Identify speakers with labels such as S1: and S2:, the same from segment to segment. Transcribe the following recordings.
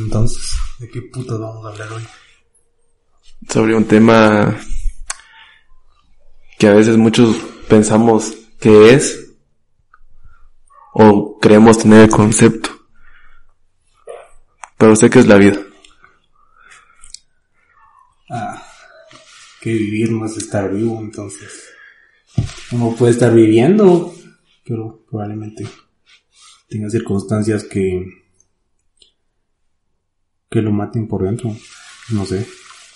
S1: Entonces, ¿de qué putas vamos a hablar hoy?
S2: Sobre un tema que a veces muchos pensamos que es o creemos tener el concepto. Pero sé que es la vida.
S1: Ah, que vivir no es estar vivo, entonces. Uno puede estar viviendo, pero probablemente tenga circunstancias que que lo maten por dentro. No sé.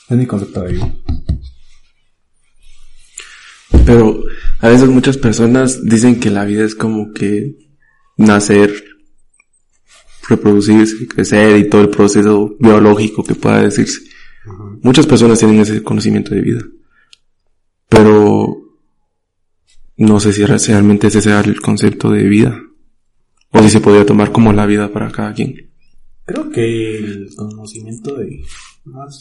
S1: Es mi concepto de vida.
S2: Pero a veces muchas personas dicen que la vida es como que nacer, reproducirse, crecer y todo el proceso biológico que pueda decirse. Muchas personas tienen ese conocimiento de vida. Pero no sé si realmente ese sea el concepto de vida. O si se podría tomar como la vida para cada quien.
S1: Creo que el conocimiento de...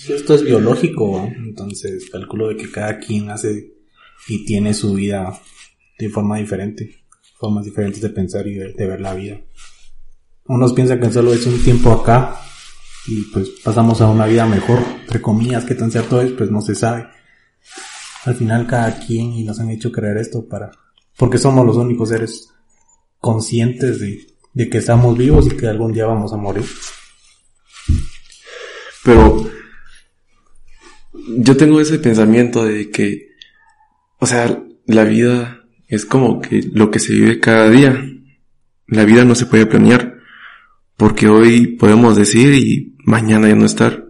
S1: esto es biológico, entonces calculo de que cada quien hace y tiene su vida de forma diferente, formas diferentes de pensar y de, ver la vida. Unos piensan que solo es un tiempo acá y pues pasamos a una vida mejor, entre comillas, qué tan cierto es, pues no se sabe. Al final cada quien y nos han hecho creer esto para, porque somos los únicos seres conscientes de, de que estamos vivos y que algún día vamos a morir.
S2: Pero yo tengo ese pensamiento de que, o sea, la vida es como que lo que se vive cada día. La vida no se puede planear, porque hoy podemos decir y mañana ya no estar.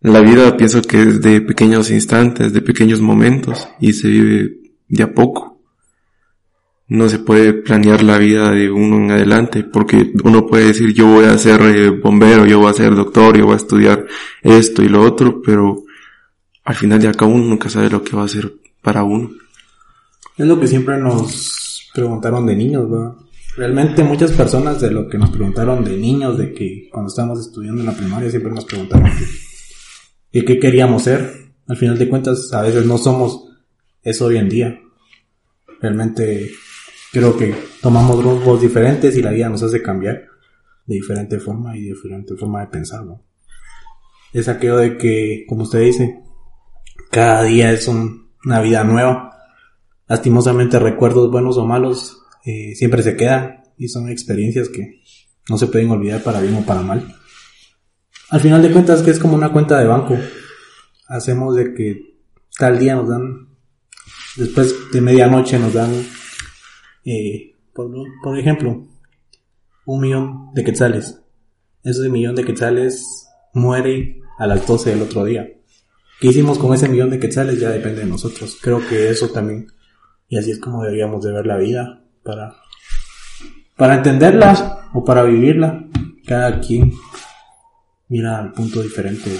S2: La vida pienso que es de pequeños instantes, de pequeños momentos, y se vive de a poco no se puede planear la vida de uno en adelante, porque uno puede decir yo voy a ser eh, bombero, yo voy a ser doctor, yo voy a estudiar esto y lo otro, pero al final de acá uno nunca sabe lo que va a ser para uno.
S1: Es lo que siempre nos preguntaron de niños, ¿verdad? Realmente muchas personas de lo que nos preguntaron de niños, de que cuando estábamos estudiando en la primaria siempre nos preguntaron qué queríamos ser. Al final de cuentas a veces no somos eso hoy en día. Realmente creo que tomamos rumbos diferentes y la vida nos hace cambiar de diferente forma y de diferente forma de pensar, ¿no? Es aquello de que, como usted dice, cada día es una vida nueva. Lastimosamente recuerdos buenos o malos eh, siempre se quedan y son experiencias que no se pueden olvidar para bien o para mal. Al final de cuentas que es como una cuenta de banco. Hacemos de que tal día nos dan, después de medianoche nos dan eh, por, ejemplo, un millón de quetzales. Ese millón de quetzales muere a las 12 del otro día. ¿Qué hicimos con ese millón de quetzales? Ya depende de nosotros. Creo que eso también, y así es como deberíamos de ver la vida, para, para entenderla o para vivirla. Cada quien mira al punto diferente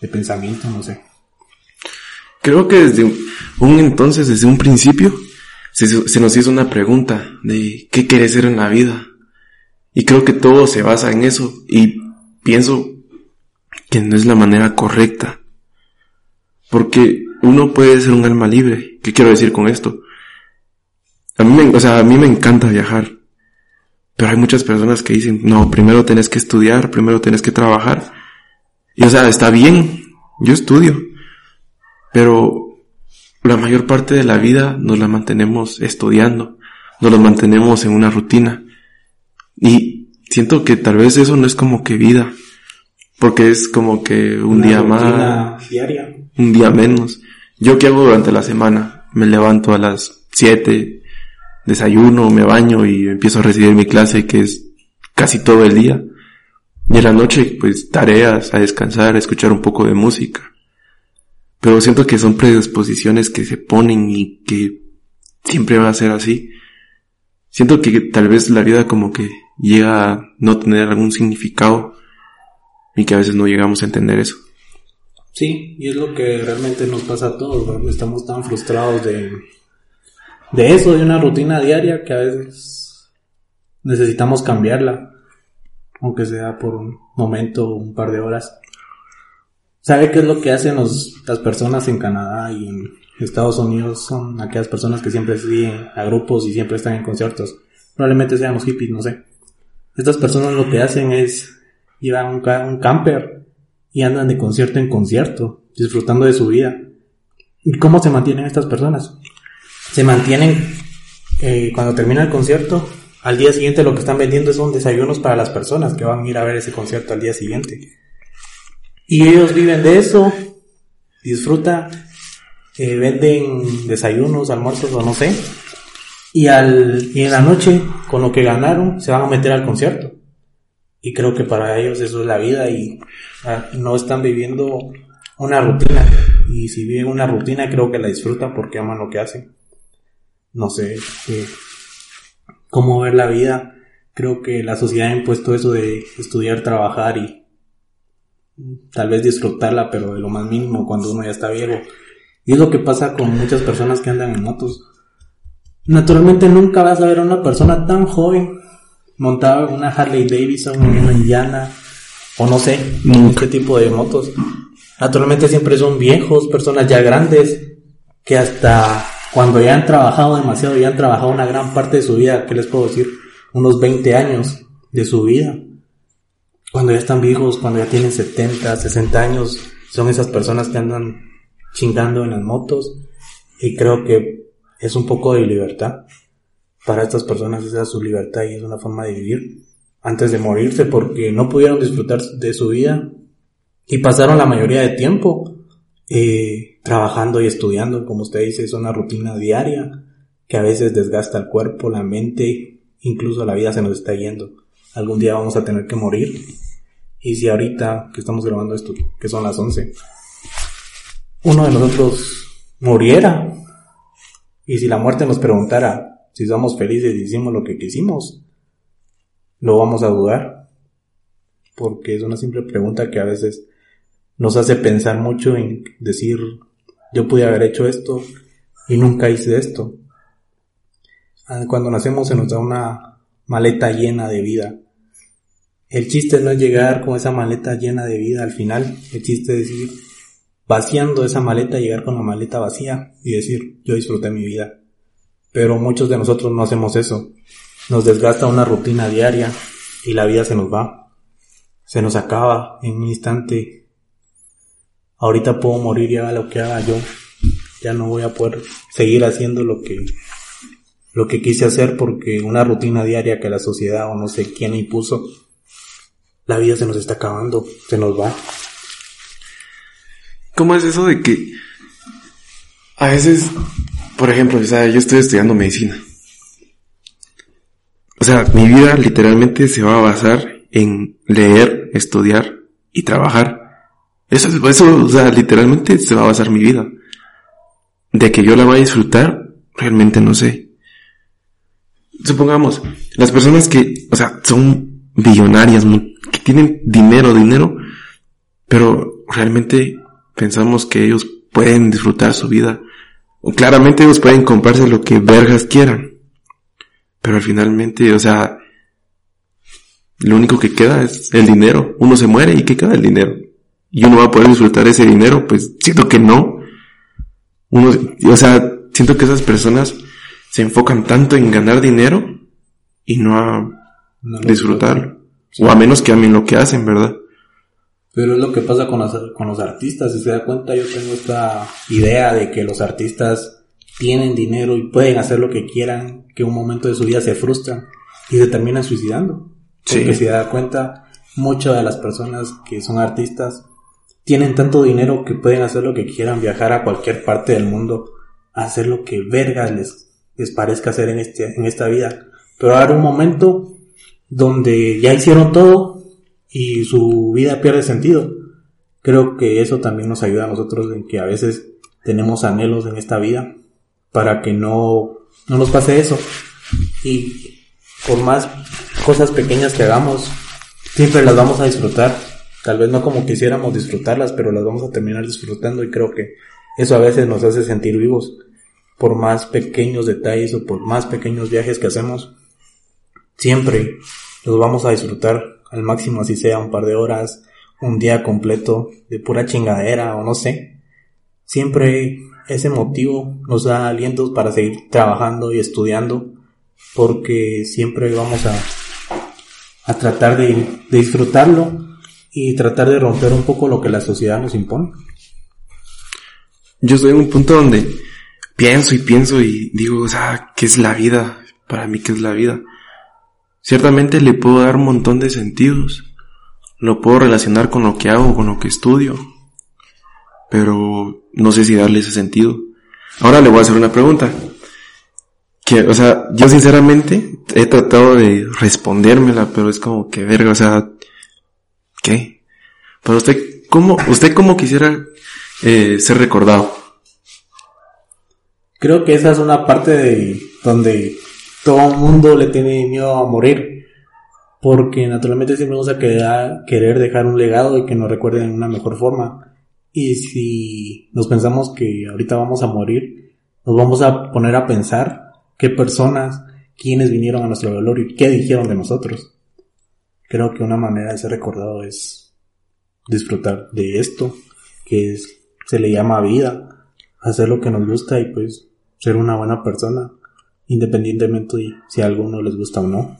S1: de, pensamiento, no sé.
S2: Creo que desde un entonces, desde un principio, se, nos hizo una pregunta de qué quieres ser en la vida. Y creo que todo se basa en eso. Y pienso que no es la manera correcta. Porque uno puede ser un alma libre. ¿Qué quiero decir con esto? A mí me, o sea, a mí me encanta viajar. Pero hay muchas personas que dicen, no, primero tenés que estudiar, primero tenés que trabajar. Y o sea, está bien, yo estudio. Pero la mayor parte de la vida nos la mantenemos estudiando, nos la mantenemos en una rutina. Y siento que tal vez eso no es como que vida, porque es como que un día más,
S1: diaria.
S2: un día menos. Yo qué hago durante la semana? Me levanto a las 7, desayuno, me baño y empiezo a recibir mi clase que es casi todo el día. Y en la noche, pues tareas, a descansar, a escuchar un poco de música. Pero siento que son predisposiciones que se ponen y que siempre va a ser así. Siento que tal vez la vida como que llega a no tener algún significado y que a veces no llegamos a entender eso.
S1: Sí, y es lo que realmente nos pasa a todos, estamos tan frustrados de, de eso, de una rutina diaria que a veces necesitamos cambiarla, aunque sea por un momento, un par de horas. ¿Sabe qué es lo que hacen las personas en Canadá y en Estados Unidos? Son aquellas personas que siempre siguen a grupos y siempre están en conciertos. Probablemente sean los hippies, no sé. Estas personas lo que hacen es llevan un, un camper y andan de concierto en concierto, disfrutando de su vida. ¿Y cómo se mantienen estas personas? Se mantienen eh, cuando termina el concierto, al día siguiente lo que están vendiendo son desayunos para las personas que van a ir a ver ese concierto al día siguiente. Y ellos viven de eso, disfrutan, eh, venden desayunos, almuerzos o no sé. Y, al, y en la noche, con lo que ganaron, se van a meter al concierto. Y creo que para ellos eso es la vida y ah, no están viviendo una rutina. Y si viven una rutina, creo que la disfrutan porque aman lo que hacen. No sé cómo ver la vida. Creo que la sociedad ha impuesto eso de estudiar, trabajar y tal vez disfrutarla, pero de lo más mínimo cuando uno ya está viejo. Y es lo que pasa con muchas personas que andan en motos. Naturalmente nunca vas a ver a una persona tan joven montada en una Harley Davidson, una Indiana, o no sé, qué tipo de motos. Naturalmente siempre son viejos, personas ya grandes, que hasta cuando ya han trabajado demasiado, ya han trabajado una gran parte de su vida, ¿qué les puedo decir? Unos 20 años de su vida. Cuando ya están viejos, cuando ya tienen 70, 60 años, son esas personas que andan chingando en las motos y creo que es un poco de libertad. Para estas personas esa es su libertad y es una forma de vivir antes de morirse porque no pudieron disfrutar de su vida y pasaron la mayoría de tiempo eh, trabajando y estudiando, como usted dice, es una rutina diaria que a veces desgasta el cuerpo, la mente, incluso la vida se nos está yendo. Algún día vamos a tener que morir. Y si ahorita que estamos grabando esto, que son las 11, uno de nosotros muriera, y si la muerte nos preguntara si somos felices y hicimos lo que quisimos, lo vamos a dudar. Porque es una simple pregunta que a veces nos hace pensar mucho en decir, yo pude haber hecho esto y nunca hice esto. Ah, cuando nacemos se nos da una maleta llena de vida. El chiste no es llegar con esa maleta llena de vida al final. El chiste es ir vaciando esa maleta, llegar con la maleta vacía y decir, yo disfruté mi vida. Pero muchos de nosotros no hacemos eso. Nos desgasta una rutina diaria y la vida se nos va. Se nos acaba en un instante ahorita puedo morir y haga lo que haga yo. Ya no voy a poder seguir haciendo lo que, lo que quise hacer porque una rutina diaria que la sociedad o no sé quién impuso, la vida se nos está acabando, se nos va.
S2: ¿Cómo es eso de que a veces, por ejemplo, o sea, yo estoy estudiando medicina? O sea, mi vida literalmente se va a basar en leer, estudiar y trabajar. Eso, eso, o sea, literalmente se va a basar mi vida. De que yo la voy a disfrutar, realmente no sé. Supongamos, las personas que, o sea, son billonarias, que tienen dinero, dinero, pero realmente pensamos que ellos pueden disfrutar su vida. O claramente ellos pueden comprarse lo que vergas quieran. Pero al finalmente, o sea, lo único que queda es el dinero. Uno se muere y ¿qué queda el dinero? y uno va a poder disfrutar ese dinero, pues siento que no. Uno, o sea, siento que esas personas se enfocan tanto en ganar dinero y no a disfrutarlo. O a menos que amen lo que hacen, ¿verdad?
S1: Pero es lo que pasa con los, con los artistas. Si se da cuenta, yo tengo esta idea de que los artistas tienen dinero y pueden hacer lo que quieran, que un momento de su vida se frustran y se terminan suicidando. Porque si se da cuenta, muchas de las personas que son artistas tienen tanto dinero que pueden hacer lo que quieran, viajar a cualquier parte del mundo, hacer lo que vergas les, les parezca hacer en, este, en esta vida. Pero habrá un momento donde ya hicieron todo y su vida pierde sentido. Creo que eso también nos ayuda a nosotros en que a veces tenemos anhelos en esta vida para que no, no nos pase eso. Y por más cosas pequeñas que hagamos, siempre las vamos a disfrutar Tal vez no como quisiéramos disfrutarlas, pero las vamos a terminar disfrutando y creo que eso a veces nos hace sentir vivos. Por más pequeños detalles o por más pequeños viajes que hacemos, siempre los vamos a disfrutar al máximo, así sea un par de horas, un día completo de pura chingadera o no sé. Siempre ese motivo nos da alientos para seguir trabajando y estudiando porque siempre vamos a, a tratar de, disfrutarlo y tratar de romper un poco lo que la sociedad nos impone.
S2: Yo estoy en un punto donde pienso y pienso y digo, o sea, ¿qué es la vida? Para mí, ¿qué es la vida? Ciertamente le puedo dar un montón de sentidos. Lo puedo relacionar con lo que hago, con lo que estudio. Pero no sé si darle ese sentido. Ahora le voy a hacer una pregunta. Que, o sea, yo sinceramente he tratado de respondérmela, pero es como que verga, o sea, ¿qué? Pero usted, ¿cómo, usted cómo quisiera eh, ser recordado?
S1: Creo que esa es una parte de donde todo el mundo le tiene miedo a morir. Porque naturalmente siempre vamos a querer dejar un legado y que nos recuerden de una mejor forma. Y si nos pensamos que ahorita vamos a morir, nos vamos a poner a pensar qué personas, quiénes vinieron a nuestro valor y qué dijeron de nosotros. Creo que una manera de ser recordado es disfrutar de esto, que es, se le llama vida, hacer lo que nos gusta y pues ser una buena persona independientemente de si a alguno les gusta o no.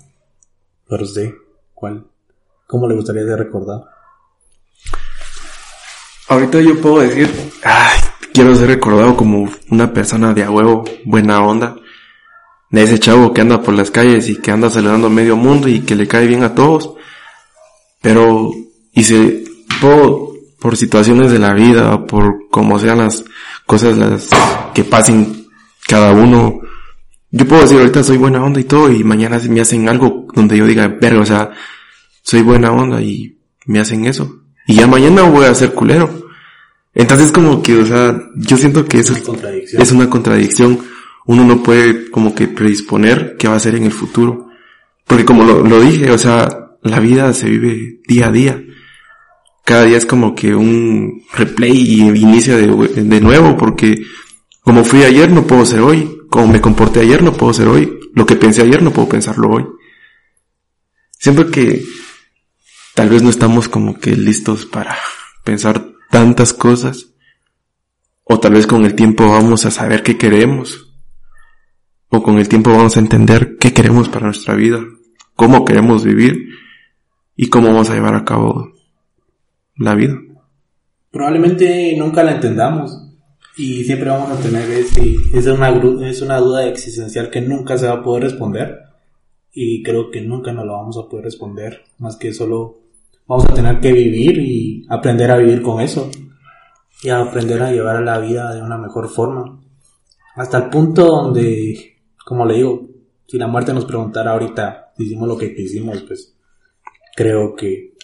S1: Pero sé cuál, cómo le gustaría ser recordado.
S2: Ahorita yo puedo decir, ay, quiero ser recordado como una persona de a huevo, buena onda, de ese chavo que anda por las calles y que anda saludando a medio mundo y que le cae bien a todos. Pero, y se, puedo, por situaciones de la vida, por como sean las cosas las que pasen cada uno, yo puedo decir ahorita soy buena onda y todo y mañana me hacen algo donde yo diga, verga, o sea, soy buena onda y me hacen eso. Y ya mañana voy a ser culero. Entonces como que, o sea, yo siento que eso es una contradicción. Uno no puede como que predisponer qué va a ser en el futuro. Porque como lo, lo dije, o sea, la vida se vive día a día. Cada día es como que un replay y inicia de, de nuevo porque como fui ayer no puedo ser hoy. Como me comporté ayer no puedo ser hoy. Lo que pensé ayer no puedo pensarlo hoy. Siempre que tal vez no estamos como que listos para pensar tantas cosas. O tal vez con el tiempo vamos a saber qué queremos. O con el tiempo vamos a entender qué queremos para nuestra vida. Cómo queremos vivir. Y cómo vamos a llevar a cabo la vida.
S1: Probablemente nunca la entendamos y siempre vamos a tener ese, es una, es una duda existencial que nunca se va a poder responder y creo que nunca nos lo vamos a poder responder, más que solo vamos a tener que vivir y aprender a vivir con eso y a aprender a llevar la vida de una mejor forma. Hasta el punto donde, como le digo, si la muerte nos preguntara ahorita si hicimos lo que quisimos, pues creo que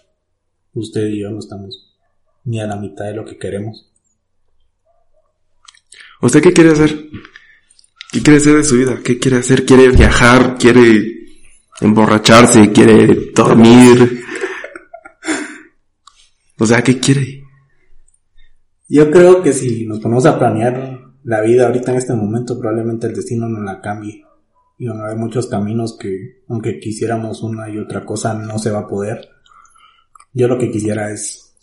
S1: usted y yo no estamos ni a la mitad de lo que queremos.
S2: ¿Usted qué quiere hacer? ¿Qué quiere hacer de su vida? ¿Qué quiere hacer? ¿Quiere viajar? ¿Quiere emborracharse? ¿Quiere dormir? O sea, ¿qué quiere?
S1: Yo creo que si nos ponemos a planear la vida ahorita en este momento, probablemente el destino no la cambie. Y van a haber muchos caminos que, aunque quisiéramos una y otra cosa, no se va a poder. Yo lo que quisiera es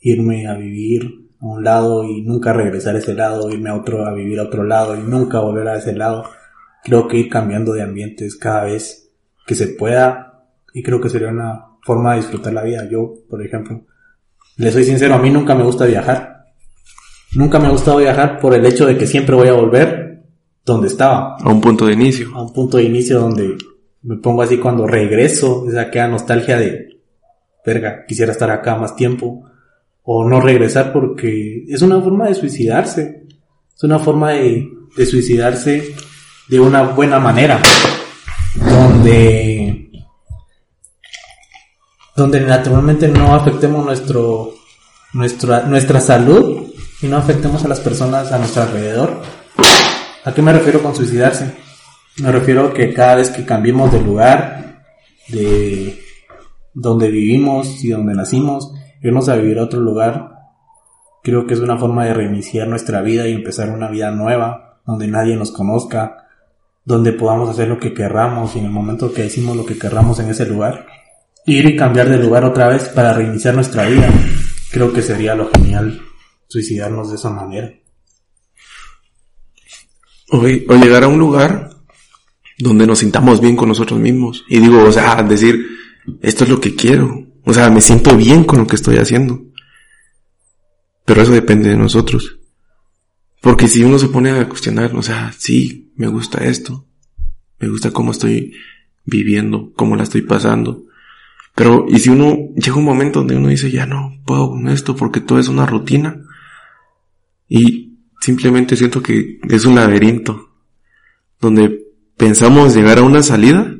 S1: irme a vivir a un lado y nunca regresar a ese lado, irme a otro, a vivir a otro lado y nunca volver a ese lado. Creo que ir cambiando de ambientes cada vez que se pueda y creo que sería una forma de disfrutar la vida. Yo, por ejemplo, le soy sincero, a mí nunca me gusta viajar. Nunca me ha gustado viajar por el hecho de que siempre voy a volver donde estaba.
S2: A un punto de inicio.
S1: A un punto de inicio donde me pongo así cuando regreso, esa aquella nostalgia de, verga, quisiera estar acá más tiempo o no regresar porque es una forma de suicidarse. Es una forma de, suicidarse de una buena manera. Donde, donde naturalmente no afectemos nuestro, nuestra, nuestra salud y no afectemos a las personas a nuestro alrededor. ¿A qué me refiero con suicidarse? Me refiero a que cada vez que cambiemos de lugar, de donde vivimos y donde nacimos, irnos a vivir a otro lugar, creo que es una forma de reiniciar nuestra vida y empezar una vida nueva, donde nadie nos conozca, donde podamos hacer lo que querramos y en el momento que hicimos lo que querramos en ese lugar, ir y cambiar de lugar otra vez para reiniciar nuestra vida. Creo que sería lo genial suicidarnos de esa manera.
S2: O, o llegar a un lugar donde nos sintamos bien con nosotros mismos. Y digo, o sea, decir, esto es lo que quiero O sea, me siento bien con lo que estoy haciendo. Pero eso depende de nosotros. Porque si uno se pone a cuestionar, o sea, sí, me gusta esto, me gusta cómo estoy viviendo, cómo la estoy pasando. Pero, y si uno llega un momento donde uno dice, ya no puedo con esto porque todo es una rutina. Y simplemente siento que es un laberinto. Donde pensamos llegar a una salida.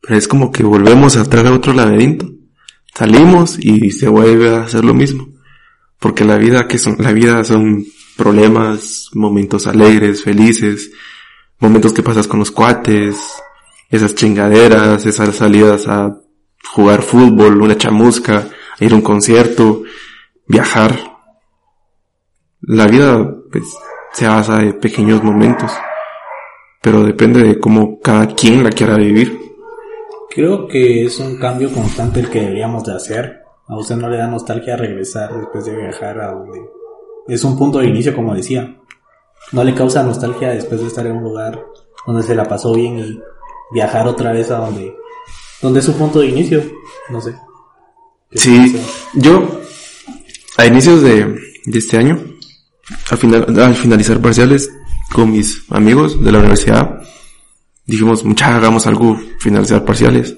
S2: Pero es como que volvemos a entrar a otro laberinto. Salimos y se vuelve a hacer lo mismo. Porque la vida, que son? La vida son problemas, momentos alegres, felices, momentos que pasas con los cuates, esas chingaderas, esas salidas a jugar fútbol, una chamusca, ir a un concierto, viajar. La vida pues, se basa en pequeños momentos, pero depende de cómo cada quien la quiera vivir.
S1: Creo que es un cambio constante el que deberíamos de hacer. A usted no le da nostalgia regresar después de viajar a donde es un punto de inicio, como decía. No le causa nostalgia después de estar en un lugar donde se la pasó bien y viajar otra vez a donde, donde es su punto de inicio. No sé.
S2: Sí, yo a inicios de, este año, al, final, al finalizar parciales con mis amigos de la universidad, dijimos, mucha, hagamos algo, finalizar parciales.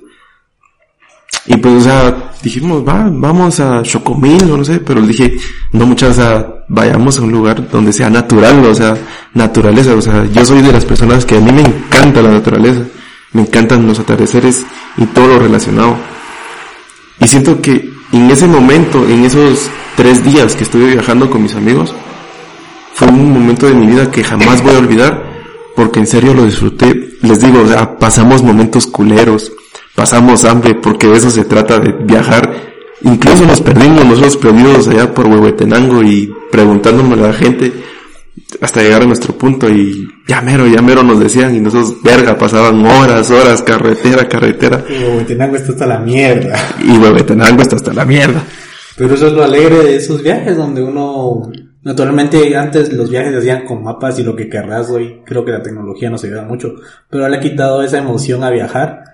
S2: Y pues, o sea, dijimos, va, vamos a Chocomil o no sé, pero dije, no muchas, o sea, vayamos a un lugar donde sea natural, o sea, naturaleza, o sea, yo soy de las personas que a mí me encanta la naturaleza, me encantan los atardeceres y todo lo relacionado. Y siento que en ese momento, en esos tres días que estuve viajando con mis amigos, fue un momento de mi vida que jamás voy a olvidar, porque en serio lo disfruté. Les digo, o sea, pasamos momentos culeros, pasamos hambre, porque de eso se trata de viajar. Incluso nos perdimos, nosotros perdidos allá por Huehuetenango y preguntándome a la gente hasta llegar a nuestro punto y ya mero, ya mero nos decían y nosotros, verga, pasaban horas, horas, carretera, carretera.
S1: Y Huehuetenango está hasta la mierda.
S2: Y Huehuetenango está hasta la mierda.
S1: Pero eso es lo alegre de esos viajes donde uno, naturalmente antes los viajes se hacían con mapas y lo que querrás hoy, creo que la tecnología nos ayuda mucho, pero le ha quitado esa emoción a viajar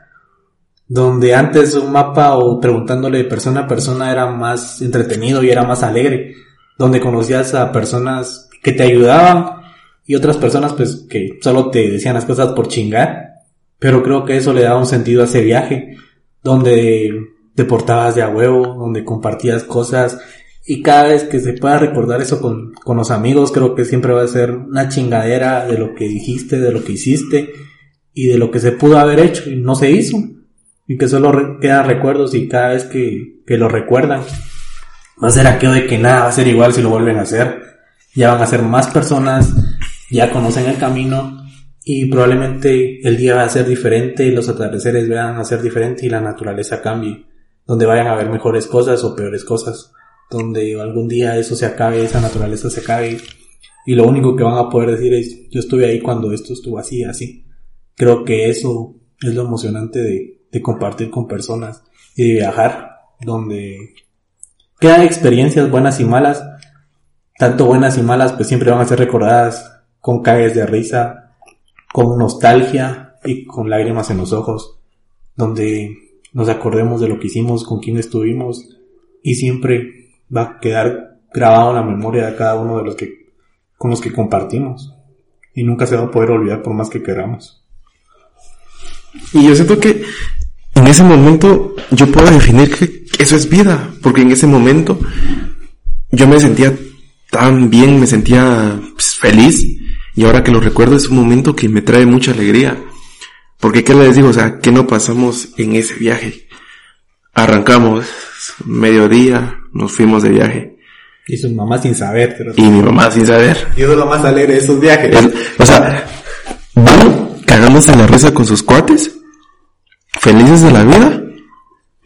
S1: donde antes un mapa o preguntándole persona a persona era más entretenido y era más alegre, donde conocías a personas que te ayudaban y otras personas pues que solo te decían las cosas por chingar, pero creo que eso le daba un sentido a ese viaje, donde te portabas de a huevo, donde compartías cosas y cada vez que se pueda recordar eso con, con los amigos, creo que siempre va a ser una chingadera de lo que dijiste, de lo que hiciste y de lo que se pudo haber hecho y no se hizo y que solo quedan recuerdos y cada vez que, que lo recuerdan va a ser aquello de que nada va a ser igual si lo vuelven a hacer. Ya van a ser más personas, ya conocen el camino y probablemente el día va a ser diferente, los atardeceres van a ser diferentes y la naturaleza cambie, donde vayan a haber mejores cosas o peores cosas, donde algún día eso se acabe, esa naturaleza se acabe y lo único que van a poder decir es yo estuve ahí cuando esto estuvo así, así. Creo que eso es lo emocionante de, de compartir con personas y de viajar, donde quedan experiencias buenas y malas, tanto buenas y malas, pues siempre van a ser recordadas con caes de risa, con nostalgia y con lágrimas en los ojos, donde nos acordemos de lo que hicimos, con quién estuvimos y siempre va a quedar grabado en la memoria de cada uno de los que con los que compartimos y nunca se va a poder olvidar por más que queramos.
S2: Y yo siento que en ese momento yo puedo definir que eso es vida, porque en ese momento yo me sentía tan bien, me sentía pues, feliz, y ahora que lo recuerdo es un momento que me trae mucha alegría. Porque, ¿qué les digo? O sea, ¿qué no pasamos en ese viaje? Arrancamos, mediodía, nos fuimos de viaje.
S1: Y su mamá sin saber.
S2: Pero... Y mi mamá sin saber.
S1: Y eso es lo más alegre de esos viajes.
S2: o sea, van, cagamos en la risa con sus cuates, felices de la vida.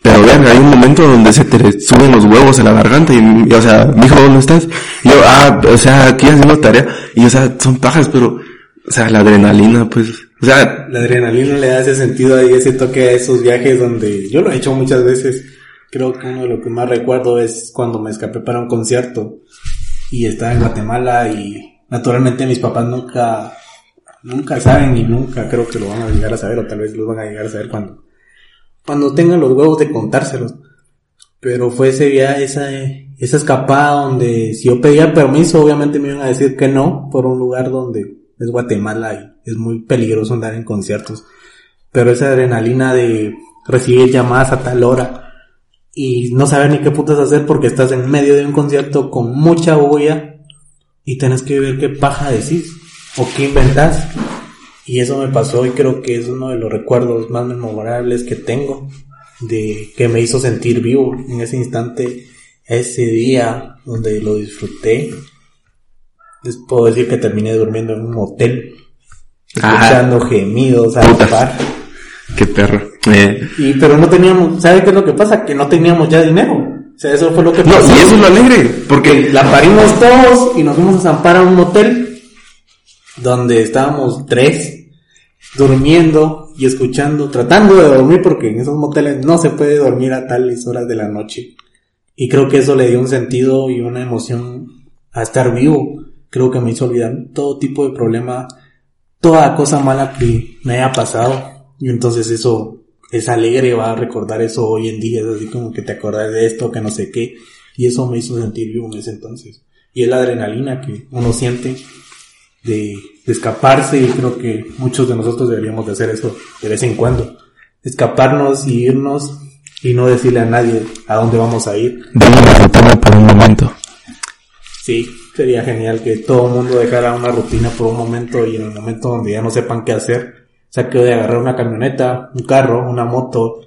S2: Pero vean, hay un momento donde se te suben los huevos en la garganta y, o sea, mijo, ¿dónde estás? Y yo, ah, o sea, aquí haciendo tarea. Y, o sea, son pajas, pero, o sea, la adrenalina, pues, o sea.
S1: La adrenalina le da ese sentido ahí, ese toque a esos viajes donde yo lo he hecho muchas veces. Creo que uno de lo que más recuerdo es cuando me escapé para un concierto y estaba en Guatemala y naturalmente mis papás nunca nunca saben y nunca creo que lo van a llegar a saber o tal vez lo van a llegar a saber cuando cuando tengan los huevos de contárselos. Pero fue ese día, esa, esa escapada donde si yo pedía permiso, obviamente me iban a decir que no, por un lugar donde es Guatemala y es muy peligroso andar en conciertos. Pero esa adrenalina de recibir llamadas a tal hora y no saber ni qué putas hacer porque estás en medio de un concierto con mucha bulla y tenés que ver qué paja decís o qué inventás. Y eso me pasó y creo que es uno de los recuerdos más memorables que tengo de que me hizo sentir vivo en ese instante, ese día donde lo disfruté. Les puedo decir que terminé durmiendo en un motel, escuchando gemidos al par.
S2: Qué perro. Eh.
S1: Y pero no teníamos, ¿sabe qué es lo que pasa? Que no teníamos ya dinero. O sea, eso fue lo que
S2: No,
S1: pasó.
S2: y eso es lo alegre, porque
S1: La parimos todos y nos fuimos a zampar a un hotel donde estábamos tres durmiendo y escuchando, tratando de dormir porque en esos moteles no se puede dormir a tales horas de la noche. Y creo que eso le dio un sentido y una emoción a estar vivo. Creo que me hizo olvidar todo tipo de problema, toda cosa mala que me haya pasado. Y entonces eso es alegre, va a recordar eso hoy en día, es así como que te acordás de esto, que no sé qué. Y eso me hizo sentir vivo en ese entonces. Y es la adrenalina que uno siente de, de escaparse y creo que muchos de nosotros deberíamos de hacer eso de vez en cuando. Escaparnos y irnos y no decirle a nadie a dónde vamos a ir.
S2: dame la rutina por un momento.
S1: Sí, sería genial que todo el mundo dejara una rutina por un momento y en el momento donde ya no sepan qué hacer, sea, que de agarrar una camioneta, un carro, una moto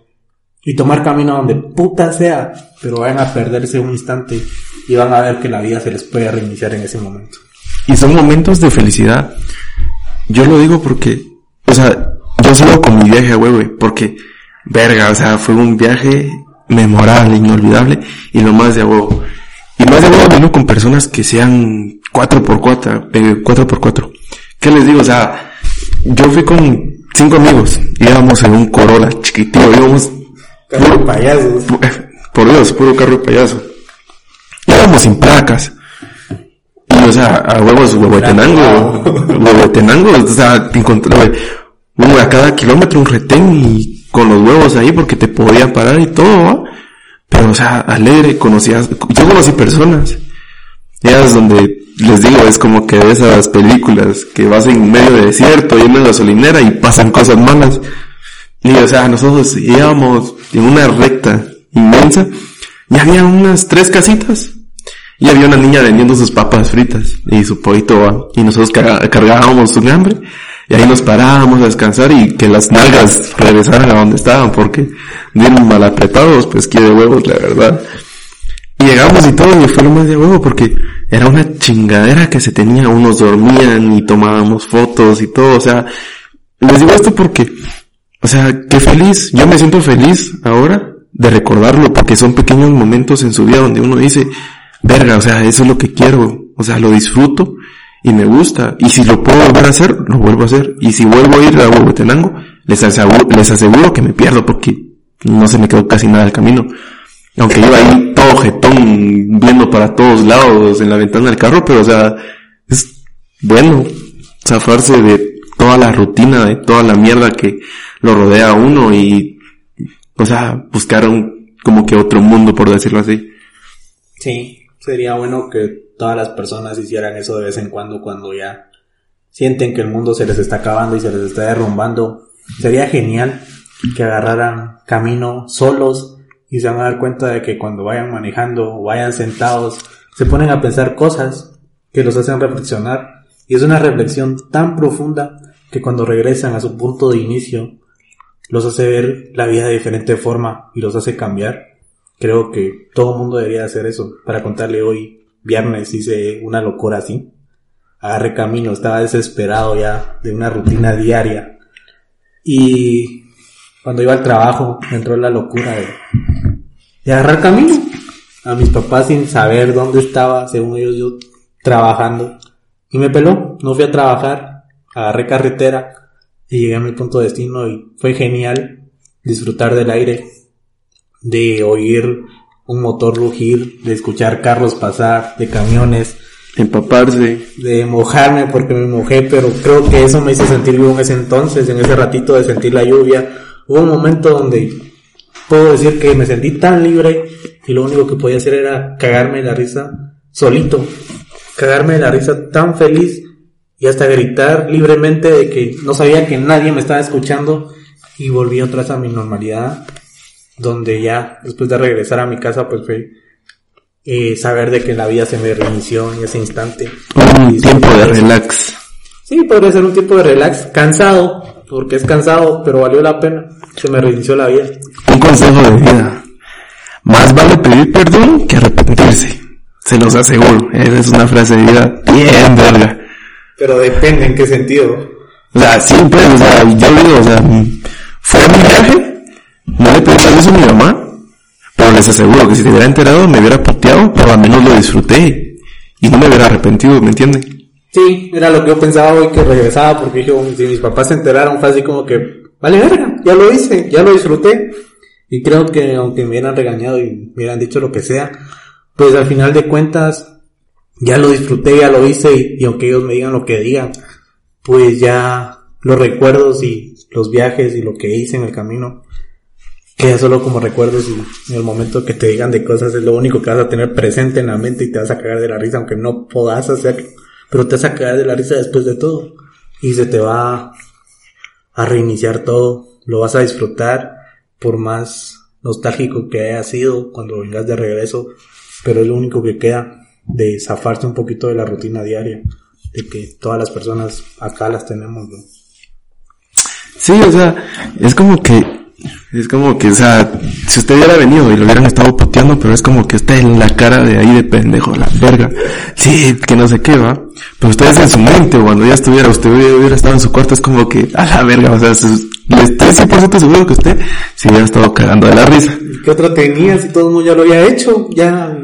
S1: y tomar camino donde puta sea, pero vayan a perderse un instante y van a ver que la vida se les puede reiniciar en ese momento.
S2: Y son momentos de felicidad. Yo lo digo porque, o sea, yo sigo con mi viaje a güey, porque, verga, o sea, fue un viaje memorable, inolvidable, y lo más de a huevo. Y más de a vino con personas que sean 4x4, eh, 4x4. ¿Qué les digo? O sea, yo fui con cinco amigos, íbamos en un Corolla chiquitito, íbamos
S1: Carro de payasos.
S2: Por Dios, puro carro de payaso. Íbamos sin placas. Y, o sea, a huevos, huehuetenango. Huehuetenango, o sea, te encontraba uno a cada kilómetro un retén y con los huevos ahí porque te podía parar y todo, ¿va? Pero, o sea, alegre, conocías, yo conocí personas. Ellas donde, les digo, es como que de esas películas que vas en medio de desierto y en una gasolinera y pasan cosas malas. Y, o sea, nosotros íbamos en una recta inmensa y había unas tres casitas. Y había una niña vendiendo sus papas fritas y su pollito, y nosotros cargábamos un hambre y ahí nos parábamos a descansar y que las nalgas regresaran a donde estaban porque bien mal apretados, pues que de huevos, la verdad. Llegamos y todo y fue lo más de huevo porque era una chingadera que se tenía, unos dormían y tomábamos fotos y todo, o sea, les digo esto porque, o sea, qué feliz, yo me siento feliz ahora de recordarlo porque son pequeños momentos en su vida donde uno dice, verga, o sea, eso es lo que quiero, o sea, lo disfruto y me gusta, y si lo puedo volver a hacer, lo vuelvo a hacer, y si vuelvo a ir a Huehuetenango, les aseguro, les aseguro que me pierdo porque no se me quedó casi nada del camino. Aunque iba ahí jetón, viendo para todos lados en la ventana del carro, pero o sea, es bueno zafarse de toda la rutina, de toda la mierda que lo rodea a uno y, o sea, buscar un, como que otro mundo, por decirlo así.
S1: Sí, sería bueno que todas las personas hicieran eso de vez en cuando cuando ya sienten que el mundo se les está acabando y se les está derrumbando. Sería genial que agarraran camino solos y se van a dar cuenta de que cuando vayan manejando o vayan sentados se ponen a pensar cosas que los hacen reflexionar y es una reflexión tan profunda que cuando regresan a su punto de inicio los hace ver la vida de diferente forma y los hace cambiar. Creo que todo el mundo debería hacer eso. Para contarle hoy, viernes hice una locura así. Agarré camino, estaba desesperado ya de una rutina diaria. Y cuando iba al trabajo me entró la locura de, de agarrar camino. A mis papás sin saber dónde estaba, según ellos yo trabajando. Y me peló, no fui a trabajar, agarré carretera y llegué a mi punto de destino y fue genial disfrutar del aire, de oír un motor rugir, de escuchar carros pasar, de camiones,
S2: Empaparse.
S1: de mojarme porque me mojé, pero creo que eso me hizo sentir vivo en ese entonces, en ese ratito de sentir la lluvia. Hubo un momento donde puedo decir que me sentí tan libre y lo único que podía hacer era cagarme de la risa solito. Cagarme de la risa tan feliz y hasta gritar libremente de que no sabía que nadie me estaba escuchando y volví otra vez a mi normalidad donde ya después de regresar a mi casa pues fue eh, saber de que la vida se me reinició en ese instante.
S2: Un tiempo de relax.
S1: Sí, podría ser un tiempo de relax, cansado, porque es cansado, pero valió la pena. Se me reinició la vida.
S2: Un consejo de vida. Más vale pedir perdón que arrepentirse. Se los aseguro. Esa es una frase de vida bien verga.
S1: Pero depende en qué sentido.
S2: O sea, siempre, o sea, yo digo, o sea, fue a mi viaje, no le pedí permiso a mi mamá, pero les aseguro que si te hubiera enterado me hubiera puteado, pero al menos lo disfruté y no me hubiera arrepentido, ¿me entienden?
S1: Sí, era lo que yo pensaba hoy que regresaba porque dije, si mis papás se enteraron fue así como que, vale verga, ya lo hice, ya lo disfruté. Y creo que aunque me hubieran regañado y me hubieran dicho lo que sea, pues al final de cuentas ya lo disfruté, ya lo hice y, aunque ellos me digan lo que digan, pues ya los recuerdos y los viajes y lo que hice en el camino queda solo como recuerdos y en el momento que te digan de cosas es lo único que vas a tener presente en la mente y te vas a cagar de la risa aunque no puedas hacerlo pero te vas a caer de la risa después de todo y se te va a reiniciar todo, lo vas a disfrutar por más nostálgico que haya sido cuando vengas de regreso, pero es lo único que queda de zafarse un poquito de la rutina diaria, de que todas las personas acá las tenemos. ¿no?
S2: Sí, o sea, es como que es como que, o sea, si usted hubiera venido y lo hubieran estado puteando, pero es como que usted en la cara de ahí de pendejo, la verga. Sí, que no sé qué, va. Pero ustedes en su mente, cuando ya estuviera, usted hubiera estado en su cuarto, es como que, a la verga, o sea, estoy 100% seguro que usted se hubiera estado cagando de la risa.
S1: ¿Qué otro tenía si todo el mundo ya lo había hecho? Ya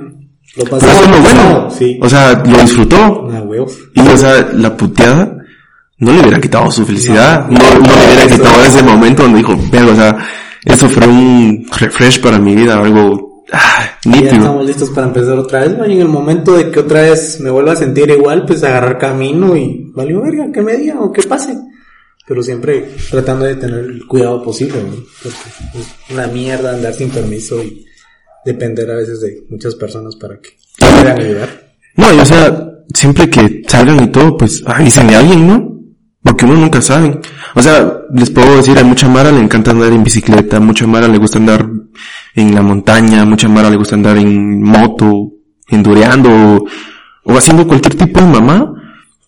S1: lo pasó.
S2: Pero eso es lo bueno.
S1: Sí.
S2: O sea, lo disfrutó.
S1: Ah, huevos.
S2: Y, o sea, la puteada no le hubiera quitado su felicidad. No, no, le hubiera quitado ese momento donde dijo, verga, o sea, eso fue un refresh para mi vida, algo ah,
S1: Ya
S2: nítido.
S1: estamos listos para empezar otra vez, ¿no? y en el momento de que otra vez me vuelva a sentir igual, pues agarrar camino y valió verga, que me diga o que pase. Pero siempre tratando de tener el cuidado posible, ¿no? Porque es una mierda andar sin permiso y depender a veces de muchas personas para que puedan ayudar.
S2: No, y o sea, siempre que salgan y todo, pues avísenle a alguien, ¿no? Porque uno nunca sabe. O sea, les puedo decir, a mucha Mara le encanta andar en bicicleta, a mucha Mara le gusta andar en la montaña, a mucha Mara le gusta andar en moto, endureando, o, o haciendo cualquier tipo de mamá,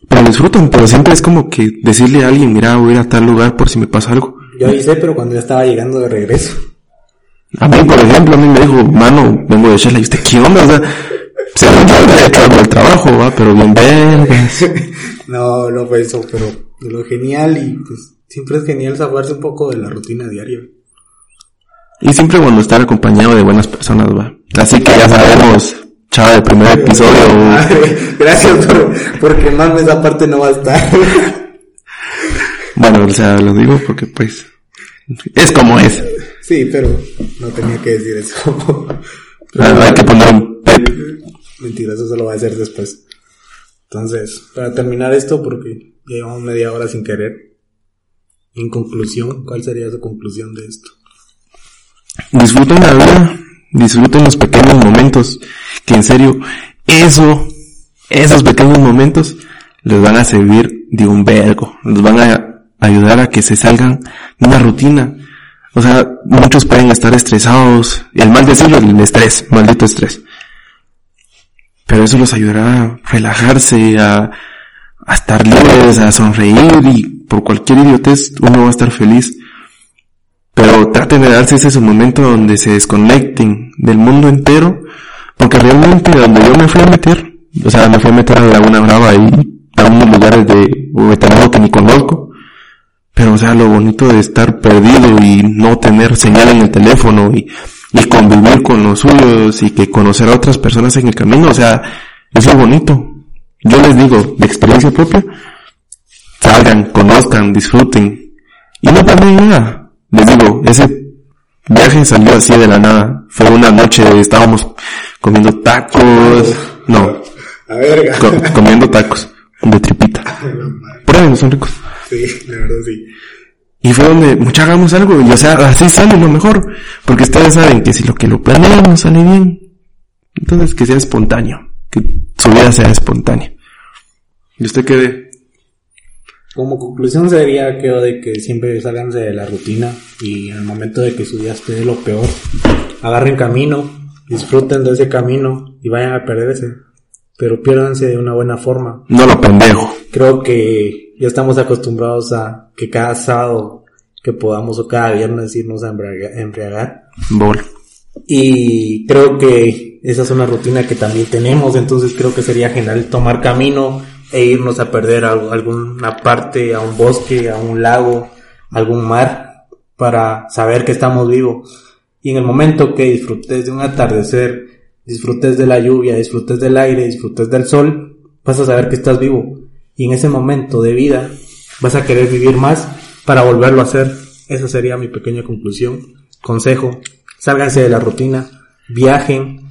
S2: pero lo disfrutan, pero siempre es como que decirle a alguien, mira, voy a ir a tal lugar por si me pasa algo.
S1: Yo avisé, pero cuando ya estaba llegando de regreso.
S2: A mí, por ejemplo, a mí me dijo, mano, vengo de Shela, y usted, ¿qué onda? O sea, se hecho algo el trabajo, va, pero bien vergas.
S1: no, no fue eso, pero de lo genial y pues siempre es genial zafarse un poco de la rutina diaria.
S2: Y siempre cuando estar acompañado de buenas personas, va. Así que ya sabemos, chava, el primer episodio.
S1: Gracias por, por quemarme esa parte no va a estar.
S2: Bueno, o sea, lo digo porque pues, es como es.
S1: Sí, pero no tenía que decir eso.
S2: Ah, Hay que poner un.
S1: Mentira, eso se lo voy a hacer después. Entonces, para terminar esto, porque llevamos media hora sin querer. En conclusión, ¿cuál sería su conclusión de esto?
S2: Disfruten la vida, disfruten los pequeños momentos, que en serio, eso, esos pequeños momentos les van a servir de un vergo, les van a ayudar a que se salgan de una rutina. O sea, muchos pueden estar estresados, el mal decirlo, el estrés, maldito estrés. Pero eso los ayudará a relajarse, a, a estar libres, a sonreír y por cualquier idiotez uno va a estar feliz. Pero traten de darse ese momento donde se desconecten del mundo entero, porque realmente donde yo me fui a meter, o sea, me fui a meter a la Laguna Brava y a unos lugares de Huehuetenango que ni conozco, pero o sea, lo bonito de estar perdido y no tener señal en el teléfono y, y convivir con los suyos y que conocer a otras personas en el camino, o sea, es lo bonito. Yo les digo, de experiencia propia, salgan, conozcan, disfruten y no pierdan nada. Les digo, ese viaje salió así de la nada. Fue una noche, estábamos comiendo tacos, no,
S1: A verga.
S2: co- comiendo tacos de tripita. Prueben, son ricos.
S1: Sí, la verdad sí.
S2: Y fue donde, mucha hagamos algo, y o sea, así sale lo mejor, porque ustedes saben que si lo que lo planean no sale bien, entonces que sea espontáneo, que su vida sea espontánea. ¿Y usted qué ve?
S1: Como conclusión sería que de que siempre salgan de la rutina y en el momento de que su día esté de lo peor, agarren camino, disfruten de ese camino y vayan a perderse, pero piérdanse de una buena forma.
S2: No lo pendejo.
S1: Creo que ya estamos acostumbrados a que cada sábado que podamos o cada viernes irnos a embriaga- embriagar.
S2: Bol.
S1: Y creo que esa es una rutina que también tenemos, entonces creo que sería genial tomar camino e irnos a perder a alguna parte, a un bosque, a un lago, algún mar, para saber que estamos vivos. Y en el momento que disfrutes de un atardecer, disfrutes de la lluvia, disfrutes del aire, disfrutes del sol, vas a saber que estás vivo. Y en ese momento de vida vas a querer vivir más para volverlo a hacer. Esa sería mi pequeña conclusión. Consejo, sálganse de la rutina, viajen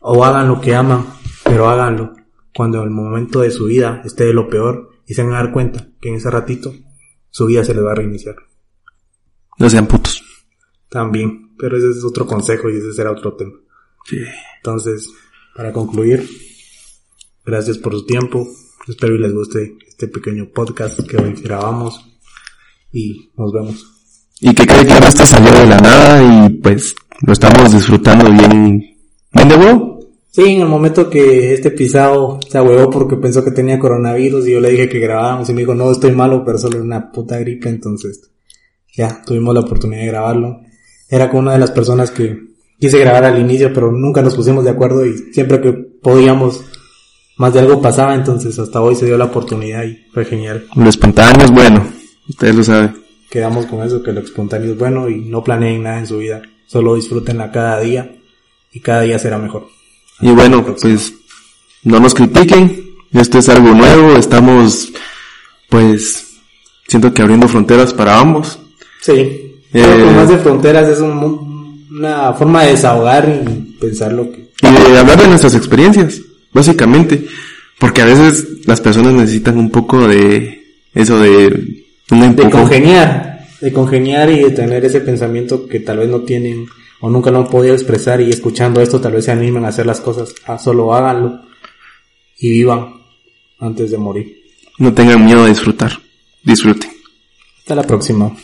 S1: o hagan lo que aman, pero háganlo cuando el momento de su vida esté de lo peor y se van a dar cuenta que en ese ratito su vida se les va a reiniciar.
S2: No sean putos.
S1: También, pero ese es otro consejo y ese será otro tema.
S2: Sí.
S1: Entonces, para concluir, gracias por su tiempo. Espero y les guste este pequeño podcast que hoy grabamos y nos vemos.
S2: Y que cree que ahora esto salió de la nada y pues lo estamos disfrutando bien, bien de huevo.
S1: Sí, en el momento que este pisado se ahuevó porque pensó que tenía coronavirus y yo le dije que grabábamos y me dijo, no, estoy malo, pero solo una puta gripe, entonces ya tuvimos la oportunidad de grabarlo. Era con una de las personas que quise grabar al inicio, pero nunca nos pusimos de acuerdo y siempre que podíamos, más de algo pasaba, entonces hasta hoy se dio la oportunidad y fue genial.
S2: Lo espontáneo es bueno, ustedes lo saben.
S1: Quedamos con eso, que lo espontáneo es bueno y no planeen nada en su vida, solo disfrútenla cada día y cada día será mejor.
S2: Y bueno, pues no nos critiquen, esto es algo nuevo, estamos pues siento que abriendo fronteras para ambos.
S1: Sí.
S2: Eh,
S1: que más de fronteras es un una forma de desahogar y pensar lo que...
S2: Y de hablar de nuestras experiencias, básicamente, porque a veces las personas necesitan un poco de eso de un
S1: De congeniar, de congeniar y de tener ese pensamiento que tal vez no tienen o nunca lo han podido expresar y escuchando esto tal vez se animen a hacer las cosas. Ah, solo háganlo y vivan antes de morir.
S2: No tengan miedo de disfrutar, disfruten.
S1: Hasta la próxima.